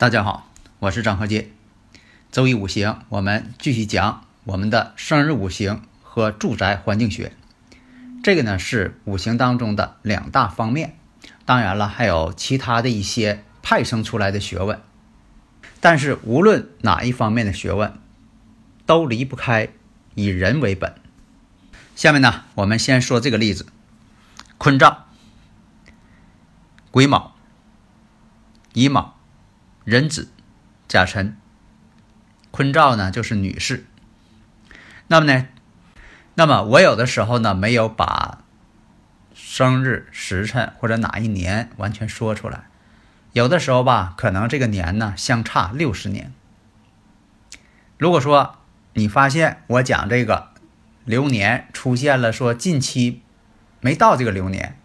大家好，我是张和杰。周易五行，我们继续讲我们的生日五行和住宅环境学。这个呢是五行当中的两大方面，当然了，还有其他的一些派生出来的学问。但是无论哪一方面的学问，都离不开以人为本。下面呢，我们先说这个例子：坤兆、癸卯、乙卯。壬子、甲辰，坤兆呢就是女士。那么呢，那么我有的时候呢没有把生日时辰或者哪一年完全说出来，有的时候吧，可能这个年呢相差六十年。如果说你发现我讲这个流年出现了说近期没到这个流年，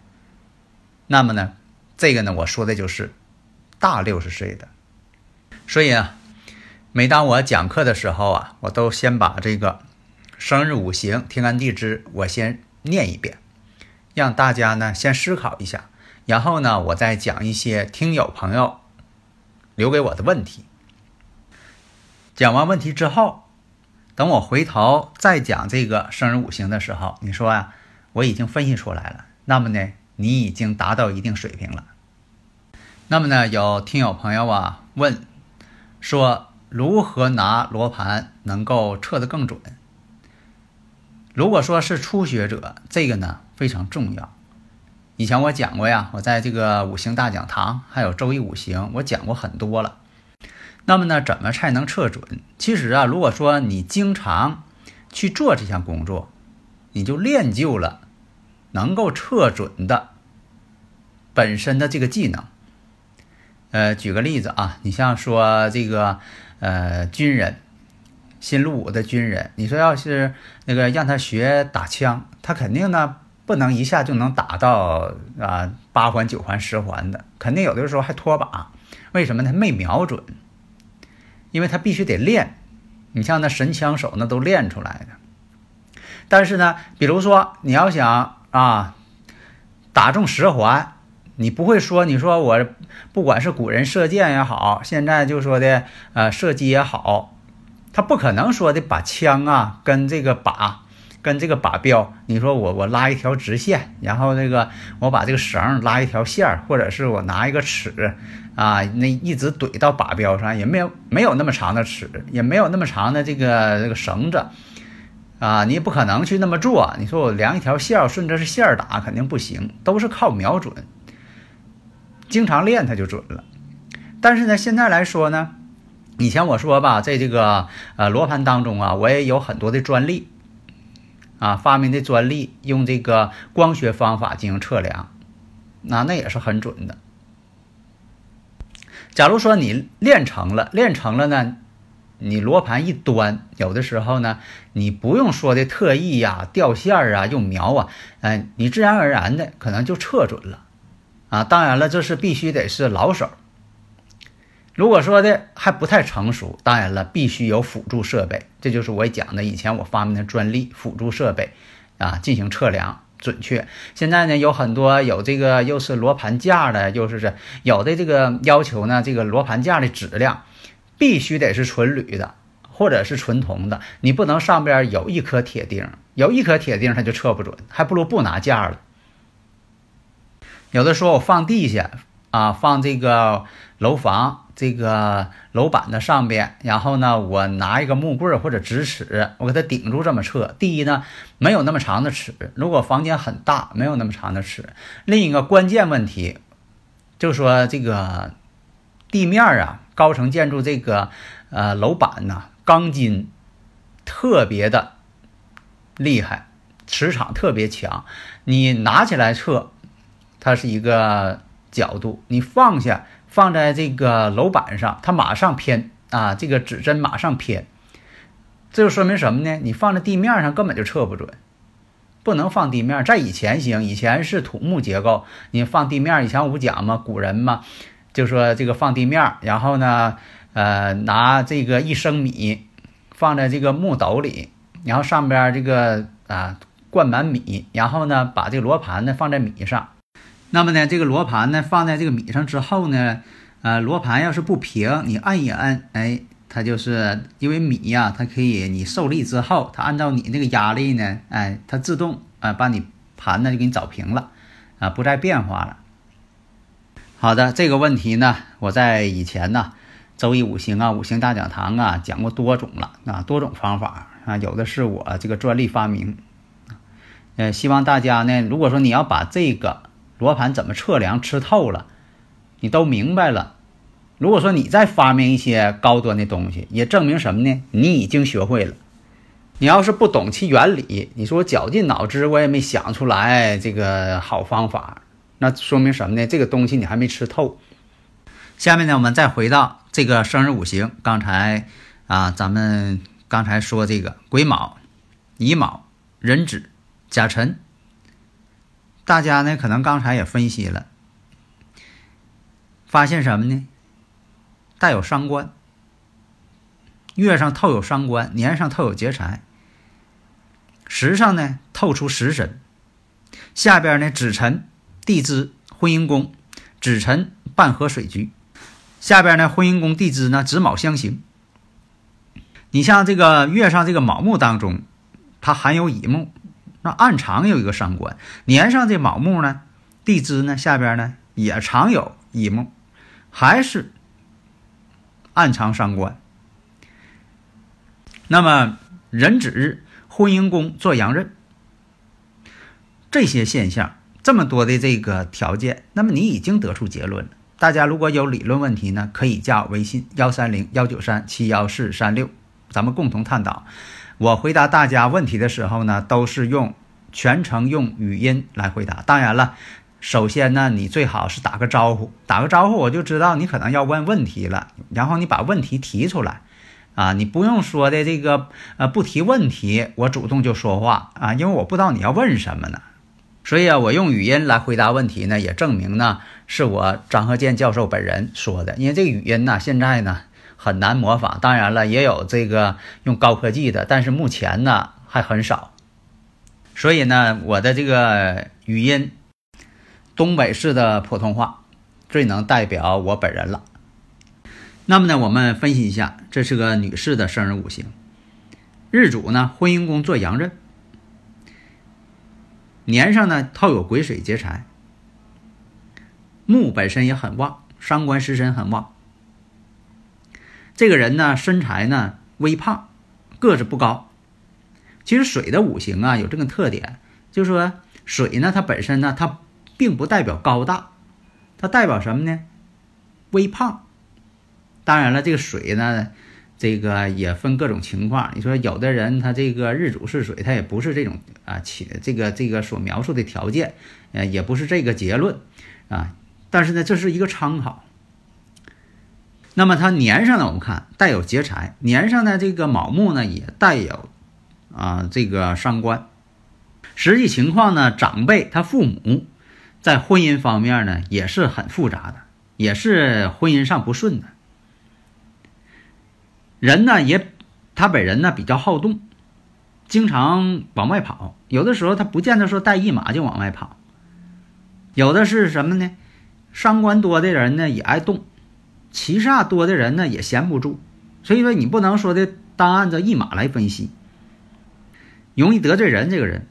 那么呢，这个呢我说的就是大六十岁的。所以啊，每当我讲课的时候啊，我都先把这个生日五行、天干地支我先念一遍，让大家呢先思考一下，然后呢，我再讲一些听友朋友留给我的问题。讲完问题之后，等我回头再讲这个生日五行的时候，你说啊，我已经分析出来了，那么呢，你已经达到一定水平了。那么呢，有听友朋友啊问。说如何拿罗盘能够测得更准？如果说是初学者，这个呢非常重要。以前我讲过呀，我在这个五行大讲堂还有周易五行，我讲过很多了。那么呢，怎么才能测准？其实啊，如果说你经常去做这项工作，你就练就了能够测准的本身的这个技能。呃，举个例子啊，你像说这个呃军人，新入伍的军人，你说要是那个让他学打枪，他肯定呢不能一下就能打到啊八环九环十环的，肯定有的时候还脱把。为什么呢？没瞄准，因为他必须得练。你像那神枪手，那都练出来的。但是呢，比如说你要想啊打中十环。你不会说，你说我不管是古人射箭也好，现在就说的呃射击也好，他不可能说的把枪啊跟这个靶跟这个靶标，你说我我拉一条直线，然后那个我把这个绳拉一条线儿，或者是我拿一个尺啊，那一直怼到靶标上，也没有没有那么长的尺，也没有那么长的这个这个绳子啊，你也不可能去那么做。你说我量一条线顺着是线儿打，肯定不行，都是靠瞄准。经常练它就准了，但是呢，现在来说呢，以前我说吧，在这个呃罗盘当中啊，我也有很多的专利啊，发明的专利，用这个光学方法进行测量，那那也是很准的。假如说你练成了，练成了呢，你罗盘一端，有的时候呢，你不用说的特意呀、掉线儿啊、用瞄啊，嗯，你自然而然的可能就测准了。啊，当然了，这是必须得是老手。如果说的还不太成熟，当然了，必须有辅助设备。这就是我讲的，以前我发明的专利辅助设备啊，进行测量准确。现在呢，有很多有这个又是罗盘架的，又是这有的这个要求呢，这个罗盘架的质量必须得是纯铝的或者是纯铜的，你不能上边有一颗铁钉，有一颗铁钉它就测不准，还不如不拿架了。有的说我放地下啊，放这个楼房这个楼板的上边，然后呢，我拿一个木棍或者直尺，我给它顶住这么测。第一呢，没有那么长的尺，如果房间很大，没有那么长的尺。另一个关键问题，就说这个地面啊，高层建筑这个呃楼板呐，钢筋特别的厉害，磁场特别强，你拿起来测，它是一个角度，你放下放在这个楼板上，它马上偏啊，这个指针马上偏，这就说明什么呢？你放在地面上根本就测不准。不能放地面，在以前行，以前是土木结构，你放地面，以前我不讲嘛，古人嘛，就说这个放地面，然后呢，呃，拿这个一升米放在这个木斗里，然后上边这个啊灌满米，然后呢，把这个罗盘呢放在米上，那么呢，这个罗盘呢放在这个米上之后呢，呃，罗盘要是不平，你按一按，哎。它就是因为米呀，它可以你受力之后，它按照你那个压力呢，哎，它自动啊把你盘呢就给你找平了，啊不再变化了。好的，这个问题呢，我在以前呢，周易五行啊、五行大讲堂啊讲过多种了啊，多种方法啊，有的是我这个专利发明。呃，希望大家呢，如果说你要把这个罗盘怎么测量吃透了，你都明白了。如果说你再发明一些高端的东西，也证明什么呢？你已经学会了。你要是不懂其原理，你说绞尽脑汁我也没想出来这个好方法，那说明什么呢？这个东西你还没吃透。下面呢，我们再回到这个生日五行。刚才啊，咱们刚才说这个癸卯、乙卯、壬子、甲辰，大家呢可能刚才也分析了，发现什么呢？带有伤官，月上透有伤官，年上透有劫财，时上呢透出食神，下边呢子辰地支婚姻宫，子辰半合水局，下边呢婚姻宫地支呢子卯相刑。你像这个月上这个卯木当中，它含有乙木，那暗藏有一个伤官；年上这卯木呢，地支呢下边呢也藏有乙木，还是。暗藏伤官，那么壬子日婚姻宫做阳刃，这些现象这么多的这个条件，那么你已经得出结论了。大家如果有理论问题呢，可以加微信幺三零幺九三七幺四三六，咱们共同探讨。我回答大家问题的时候呢，都是用全程用语音来回答。当然了。首先呢，你最好是打个招呼，打个招呼我就知道你可能要问问题了，然后你把问题提出来，啊，你不用说的这个呃不提问题，我主动就说话啊，因为我不知道你要问什么呢，所以啊，我用语音来回答问题呢，也证明呢是我张鹤健教授本人说的，因为这个语音呢现在呢很难模仿，当然了，也有这个用高科技的，但是目前呢还很少，所以呢我的这个语音。东北式的普通话最能代表我本人了。那么呢，我们分析一下，这是个女士的生日五行，日主呢婚姻宫做阳刃，年上呢套有癸水劫财，木本身也很旺，伤官食神很旺。这个人呢身材呢微胖，个子不高。其实水的五行啊有这个特点，就是说水呢它本身呢它。并不代表高大，它代表什么呢？微胖。当然了，这个水呢，这个也分各种情况。你说有的人他这个日主是水，他也不是这种啊，起这个这个所描述的条件，呃，也不是这个结论啊。但是呢，这是一个参考。那么它年上呢，我们看带有劫财，年上的这个卯木呢也带有啊这个伤官。实际情况呢，长辈他父母。在婚姻方面呢，也是很复杂的，也是婚姻上不顺的。人呢，也他本人呢比较好动，经常往外跑。有的时候他不见得说带一马就往外跑，有的是什么呢？伤官多的人呢也爱动，七煞多的人呢也闲不住。所以说，你不能说的单按照一马来分析，容易得罪人。这个人。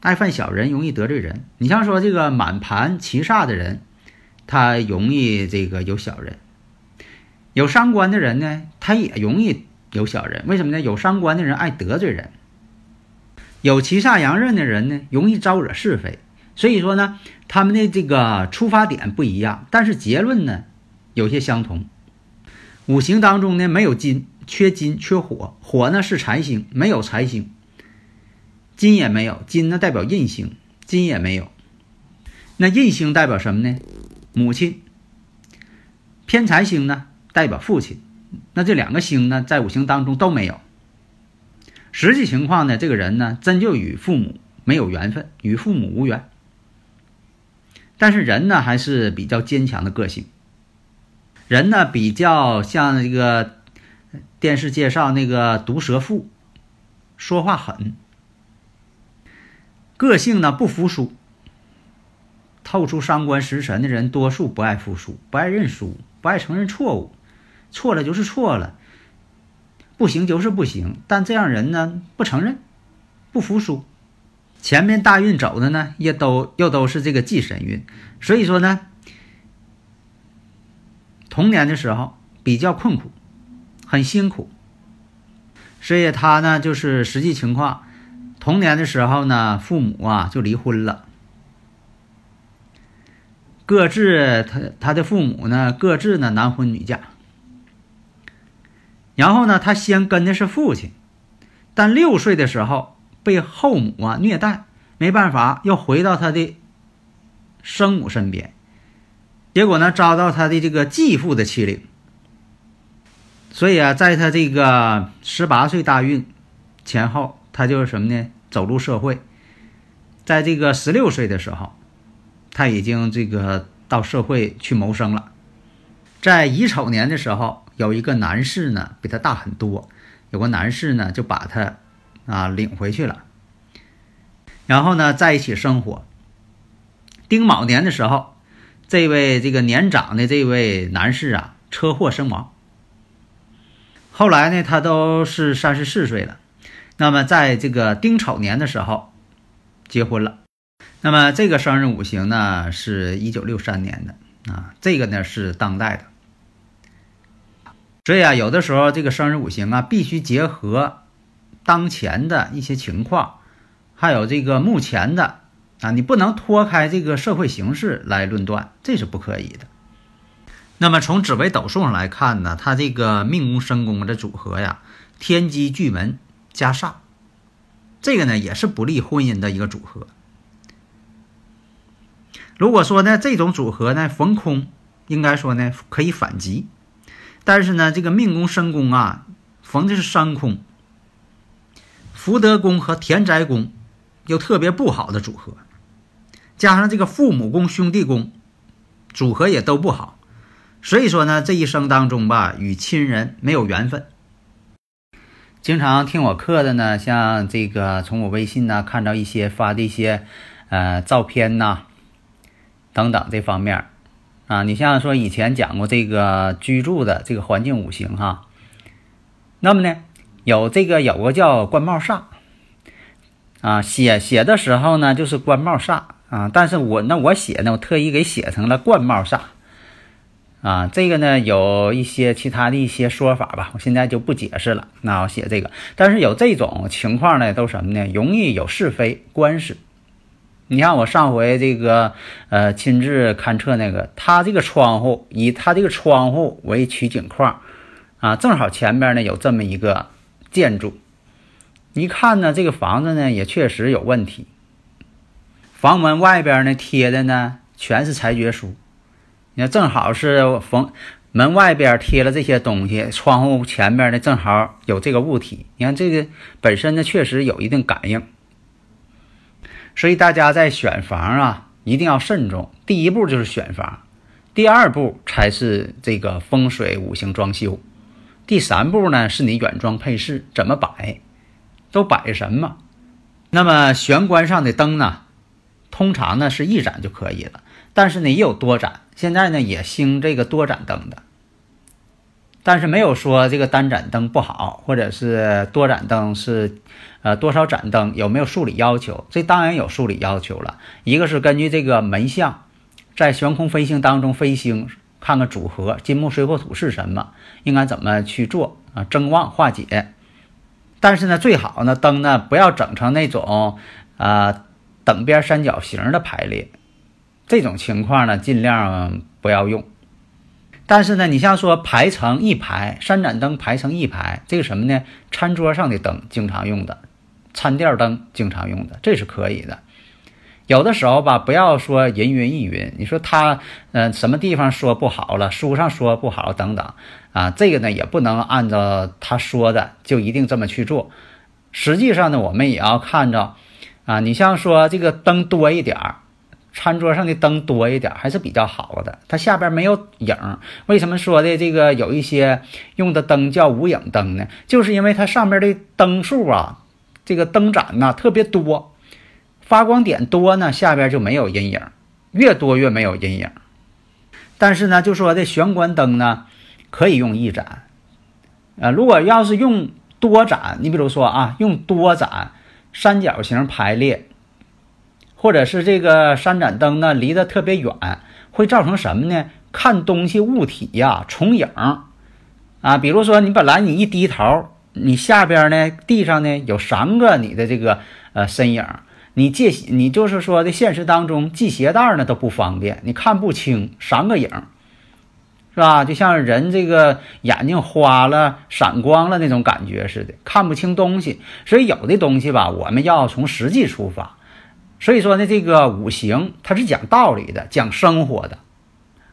爱犯小人，容易得罪人。你像说这个满盘七煞的人，他容易这个有小人；有伤官的人呢，他也容易有小人。为什么呢？有伤官的人爱得罪人，有七煞阳刃的人呢，容易招惹是非。所以说呢，他们的这个出发点不一样，但是结论呢有些相同。五行当中呢没有金，缺金，缺火，火呢是财星，没有财星，金也没有，金呢代表印星，金也没有。那印星代表什么呢？母亲。偏财星呢代表父亲，那这两个星呢在五行当中都没有。实际情况呢，这个人呢真就与父母没有缘分，与父母无缘。但是人呢还是比较坚强的个性，人呢比较像这个。电视介绍那个毒舌妇，说话狠，个性呢不服输。透出伤官食神的人，多数不爱服输，不爱认输，不爱承认错误，错了就是错了，不行就是不行。但这样人呢，不承认，不服输。前面大运走的呢，也都又都是这个忌神运，所以说呢，童年的时候比较困苦。很辛苦，所以他呢，就是实际情况，童年的时候呢，父母啊就离婚了，各自他他的父母呢各自呢男婚女嫁，然后呢，他先跟的是父亲，但六岁的时候被后母啊虐待，没办法，又回到他的生母身边，结果呢，遭到他的这个继父的欺凌。所以啊，在他这个十八岁大运前后，他就是什么呢？走入社会。在这个十六岁的时候，他已经这个到社会去谋生了。在乙丑年的时候，有一个男士呢，比他大很多，有个男士呢就把他啊领回去了，然后呢在一起生活。丁卯年的时候，这位这个年长的这位男士啊，车祸身亡。后来呢，他都是三十四岁了，那么在这个丁丑年的时候结婚了。那么这个生日五行呢，是一九六三年的啊，这个呢是当代的。所以啊，有的时候这个生日五行啊，必须结合当前的一些情况，还有这个目前的啊，你不能脱开这个社会形势来论断，这是不可以的。那么从紫微斗数上来看呢，它这个命宫身宫的组合呀，天机巨门加煞，这个呢也是不利婚姻的一个组合。如果说呢这种组合呢逢空，应该说呢可以反击，但是呢这个命宫身宫啊逢的是三空，福德宫和田宅宫又特别不好的组合，加上这个父母宫兄弟宫组合也都不好。所以说呢，这一生当中吧，与亲人没有缘分。经常听我课的呢，像这个从我微信呢看到一些发的一些呃照片呐等等这方面啊，你像说以前讲过这个居住的这个环境五行哈，那么呢有这个有个叫官帽煞啊，写写的时候呢就是官帽煞啊，但是我那我写呢，我特意给写成了冠帽煞。啊，这个呢有一些其他的一些说法吧，我现在就不解释了。那我写这个，但是有这种情况呢，都什么呢？容易有是非官司。你看我上回这个呃亲自勘测那个，他这个窗户以他这个窗户为取景框啊，正好前边呢有这么一个建筑，一看呢这个房子呢也确实有问题，房门外边呢贴的呢全是裁决书。你看正好是逢门外边贴了这些东西，窗户前面呢正好有这个物体。你看这个本身呢确实有一定感应，所以大家在选房啊一定要慎重。第一步就是选房，第二步才是这个风水五行装修，第三步呢是你软装配饰怎么摆，都摆什么。那么玄关上的灯呢，通常呢是一盏就可以了。但是呢，也有多盏，现在呢也兴这个多盏灯的，但是没有说这个单盏灯不好，或者是多盏灯是，呃多少盏灯有没有数理要求？这当然有数理要求了。一个是根据这个门相，在悬空飞行当中飞星，看看组合金木水火土是什么，应该怎么去做啊？增旺化解。但是呢，最好呢灯呢不要整成那种啊等边三角形的排列。这种情况呢，尽量不要用。但是呢，你像说排成一排，三盏灯排成一排，这个什么呢？餐桌上的灯经常用的，餐垫灯经常用的，这是可以的。有的时候吧，不要说人云亦云，你说他嗯什么地方说不好了，书上说不好等等啊，这个呢也不能按照他说的就一定这么去做。实际上呢，我们也要看着啊，你像说这个灯多一点儿。餐桌上的灯多一点儿还是比较好的，它下边没有影儿。为什么说的这个有一些用的灯叫无影灯呢？就是因为它上面的灯数啊，这个灯盏呐特别多，发光点多呢，下边就没有阴影，越多越没有阴影。但是呢，就说这玄关灯呢，可以用一盏，呃，如果要是用多盏，你比如说啊，用多盏三角形排列。或者是这个三盏灯呢，离得特别远，会造成什么呢？看东西物体呀重影啊。比如说，你本来你一低头，你下边呢地上呢有三个你的这个呃身影，你系你就是说的现实当中系鞋带呢都不方便，你看不清三个影，是吧？就像人这个眼睛花了、闪光了那种感觉似的，看不清东西。所以有的东西吧，我们要从实际出发。所以说呢，这个五行它是讲道理的，讲生活的。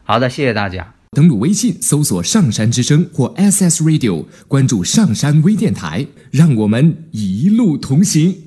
好的，谢谢大家。登录微信搜索“上山之声”或 “SS Radio”，关注上山微电台，让我们一路同行。